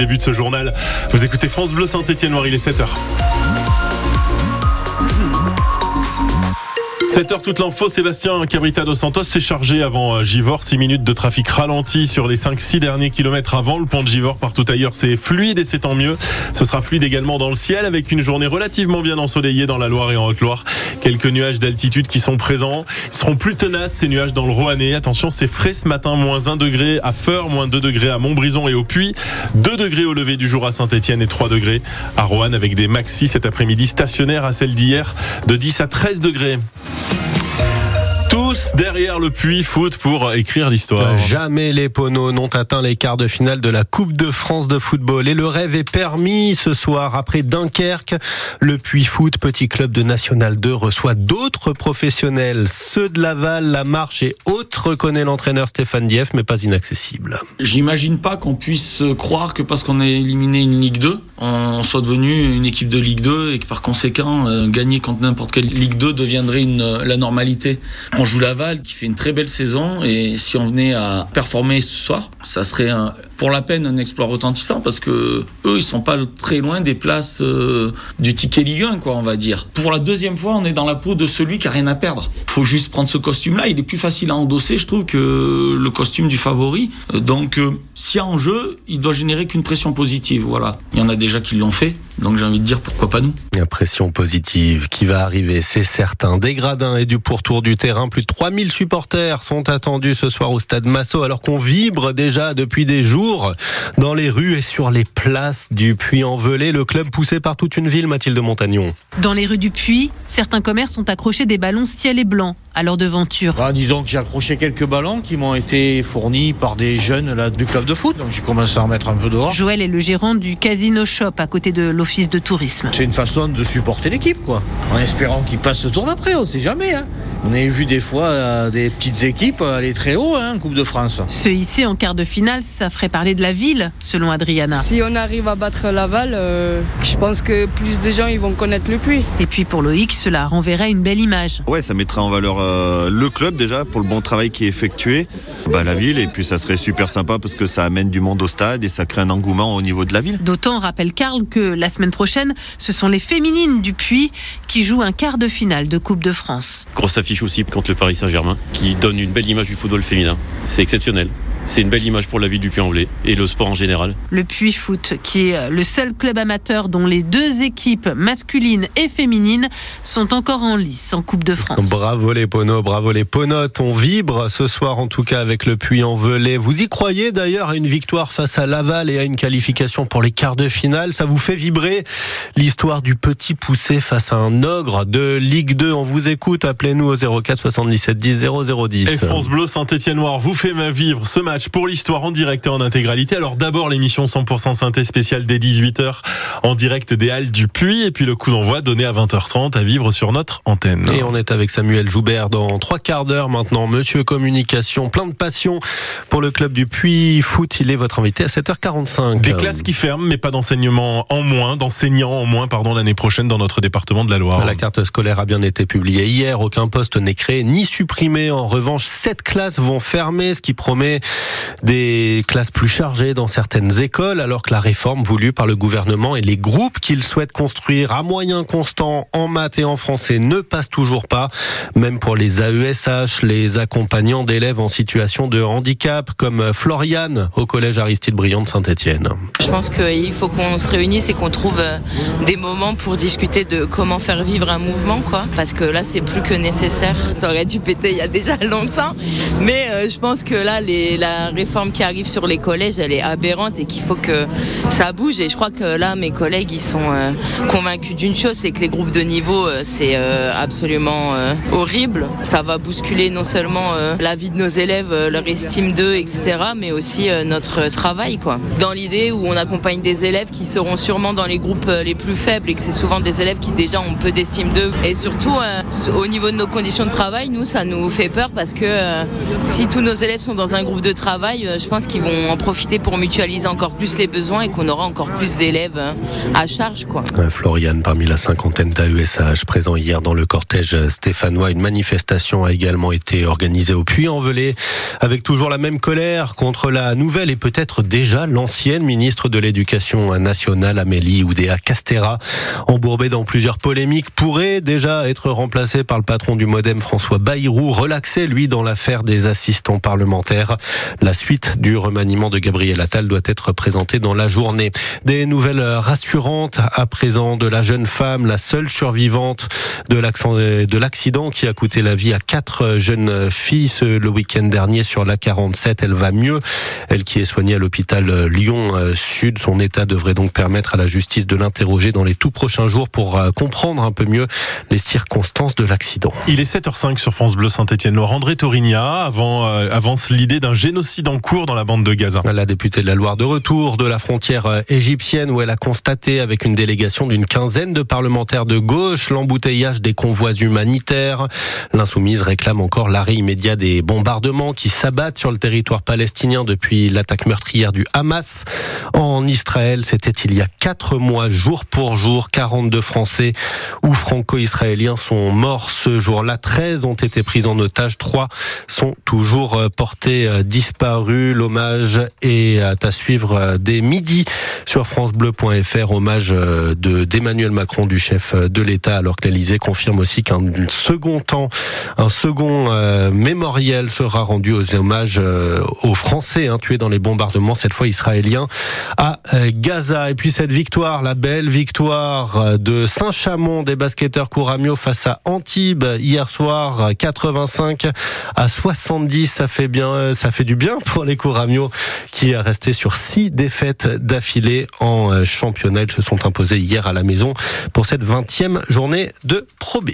Début de ce journal, vous écoutez France Bleu Saint-Étienne Noir, il est 7h. 7h toute l'info, Sébastien Cabrita dos Santos s'est chargé avant euh, Givor, 6 minutes de trafic ralenti sur les 5-6 derniers kilomètres avant le pont de Givor. Partout ailleurs, c'est fluide et c'est tant mieux. Ce sera fluide également dans le ciel avec une journée relativement bien ensoleillée dans la Loire et en Haute-Loire. Quelques nuages d'altitude qui sont présents. Ils seront plus tenaces ces nuages dans le Roannais. Attention, c'est frais ce matin, moins 1 degré à Feur, moins 2 degrés à Montbrison et au Puy, 2 degrés au lever du jour à Saint-Etienne et 3 degrés à Roanne avec des maxis cet après-midi stationnaires à celle d'hier de 10 à 13 degrés derrière le puits foot pour écrire l'histoire. Jamais les Poneaux n'ont atteint les quarts de finale de la Coupe de France de football. Et le rêve est permis ce soir. Après Dunkerque, le puits foot, petit club de National 2, reçoit d'autres professionnels. Ceux de Laval, La Marche et autres, reconnaît l'entraîneur Stéphane Dieff, mais pas inaccessible. J'imagine pas qu'on puisse croire que parce qu'on a éliminé une Ligue 2, on soit devenu une équipe de Ligue 2 et que par conséquent, euh, gagner contre n'importe quelle Ligue 2 deviendrait une, la normalité. On joue Laval qui fait une très belle saison et si on venait à performer ce soir, ça serait un, pour la peine un exploit retentissant parce que eux ils sont pas très loin des places euh, du ticket Ligue 1 quoi on va dire. Pour la deuxième fois on est dans la peau de celui qui a rien à perdre. Faut juste prendre ce costume là, il est plus facile à endosser je trouve que le costume du favori. Euh, donc euh, s'il y a en jeu, il doit générer qu'une pression positive voilà. Il y en a déjà qui l'ont fait. Donc j'ai envie de dire pourquoi pas nous. La pression positive qui va arriver, c'est certain. Des gradins et du pourtour du terrain, plus de 3000 supporters sont attendus ce soir au stade Massot alors qu'on vibre déjà depuis des jours dans les rues et sur les places du Puy-en-Velay. Le club poussé par toute une ville, Mathilde Montagnon. Dans les rues du Puy, certains commerces ont accroché des ballons ciel et blanc à leur devanture. Bah, disons que j'ai accroché quelques ballons qui m'ont été fournis par des jeunes là, du club de foot. Donc j'ai commencé à en mettre un peu dehors. Joël est le gérant du Casino Shop à côté de l'office de tourisme. C'est une façon de supporter l'équipe, quoi. En espérant qu'ils passent ce tour d'après, on sait jamais. Hein. On a vu des fois euh, des petites équipes aller très haut hein, en Coupe de France. Ce ici en quart de finale, ça ferait parler de la ville, selon Adriana. Si on arrive à battre Laval, euh, je pense que plus de gens ils vont connaître le puits. Et puis pour Loïc, cela renverrait une belle image. Ouais, ça mettrait en valeur euh, le club déjà pour le bon travail qui est effectué, bah, la ville, et puis ça serait super sympa parce que ça amène du monde au stade et ça crée un engouement au niveau de la ville. D'autant, rappelle Karl, que la semaine prochaine, ce sont les féminines du Puy qui jouent un quart de finale de Coupe de France. Grosse affiche aussi contre le Paris Saint-Germain, qui donne une belle image du football féminin. C'est exceptionnel. C'est une belle image pour la ville du Puy-en-Velay et le sport en général. Le Puy Foot, qui est le seul club amateur dont les deux équipes masculines et féminines sont encore en lice en Coupe de France. Bravo les Ponots, bravo les Ponotes. On vibre ce soir en tout cas avec le Puy-en-Velay. Vous y croyez d'ailleurs à une victoire face à Laval et à une qualification pour les quarts de finale? Ça vous fait vibrer l'histoire du petit poussé face à un ogre de Ligue 2 On vous écoute, appelez-nous au 04 77 10 0010. Et France Bleu Saint-Étienne Noir vous fait vivre ce match pour l'histoire en direct et en intégralité. Alors d'abord l'émission 100% synthé spéciale dès 18h en direct des Halles du Puy et puis le coup d'envoi donné à 20h30 à vivre sur notre antenne. Et on est avec Samuel Joubert dans trois quarts d'heure maintenant. Monsieur Communication, plein de passion pour le club du Puy Foot. Il est votre invité à 7h45. Des classes qui ferment mais pas d'enseignement en moins, d'enseignants en moins pardon l'année prochaine dans notre département de la Loire. La carte scolaire a bien été publiée hier. Aucun poste n'est créé ni supprimé. En revanche, sept classes vont fermer, ce qui promet des classes plus chargées dans certaines écoles, alors que la réforme voulue par le gouvernement et les groupes qu'il souhaite construire à moyen constant en maths et en français ne passe toujours pas, même pour les AESH, les accompagnants d'élèves en situation de handicap, comme Floriane au collège Aristide Briand de Saint-Etienne. Je pense qu'il faut qu'on se réunisse et qu'on trouve euh, des moments pour discuter de comment faire vivre un mouvement, quoi. Parce que là, c'est plus que nécessaire. Ça aurait dû péter il y a déjà longtemps. Mais euh, je pense que là, les, la la réforme qui arrive sur les collèges, elle est aberrante et qu'il faut que ça bouge. Et je crois que là, mes collègues, ils sont euh, convaincus d'une chose, c'est que les groupes de niveau, euh, c'est euh, absolument horrible. Ça va bousculer non seulement la vie de nos élèves, leur estime d'eux, etc., mais aussi notre travail. Dans l'idée où on accompagne des élèves qui seront sûrement dans les groupes les plus faibles et que c'est souvent des élèves qui déjà ont peu d'estime d'eux. Et surtout, au niveau de nos conditions de travail, nous, ça nous fait peur parce que si tous nos élèves sont dans un groupe de travail, euh, je pense qu'ils vont en profiter pour mutualiser encore plus les besoins et qu'on aura encore plus d'élèves euh, à charge. Quoi. Floriane, parmi la cinquantaine d'AESH présents hier dans le cortège stéphanois, une manifestation a également été organisée au Puy-en-Velay avec toujours la même colère contre la nouvelle et peut-être déjà l'ancienne ministre de l'Éducation nationale Amélie Oudéa Castera, embourbée dans plusieurs polémiques, pourrait déjà être remplacée par le patron du Modem François Bayrou, relaxé lui dans l'affaire des assistants parlementaires. La suite du remaniement de Gabriel Attal doit être présentée dans la journée. Des nouvelles rassurantes à présent de la jeune femme, la seule survivante de l'accident qui a coûté la vie à quatre jeunes filles le week-end dernier sur la 47. Elle va mieux. Elle qui est soignée à l'hôpital Lyon Sud. Son état devrait donc permettre à la justice de l'interroger dans les tout prochains jours pour euh, comprendre un peu mieux les circonstances de l'accident. Il est 7h05 sur France Bleu Saint-Etienne. André Torigna euh, avance l'idée d'un génocide en cours dans la bande de Gaza. La députée de la Loire de retour de la frontière euh, égyptienne où elle a constaté avec une délégation d'une quinzaine de parlementaires de gauche l'embouteillage des convois humanitaires. L'insoumise réclame encore l'arrêt immédiat des bombardements qui s'abattent sur le territoire palestinien depuis l'attaque meurtrière du Hamas en Israël. C'était il y a quatre mois, jour pour jour. 42 Français ou franco-israéliens sont morts ce jour-là. 13 ont été pris en otage. 3 sont toujours euh, portés euh, disparus. L'hommage est à suivre euh, dès midi sur francebleu.fr. Hommage de d'Emmanuel Macron, du chef de l'État, alors que l'Elysée confirme aussi qu'un second temps, un second mémorial sera rendu aux hommages aux Français hein, tués dans les bombardements, cette fois israéliens, à Gaza. Et puis cette victoire, la belle victoire de Saint-Chamond des basketteurs Couramio face à Antibes hier soir, 85 à 70. Ça fait bien, ça fait du bien pour les Couramio qui est resté sur six défaites d'affilée en championnat. Ils se sont imposés hier à la maison pour cette 20e journée de Pro B.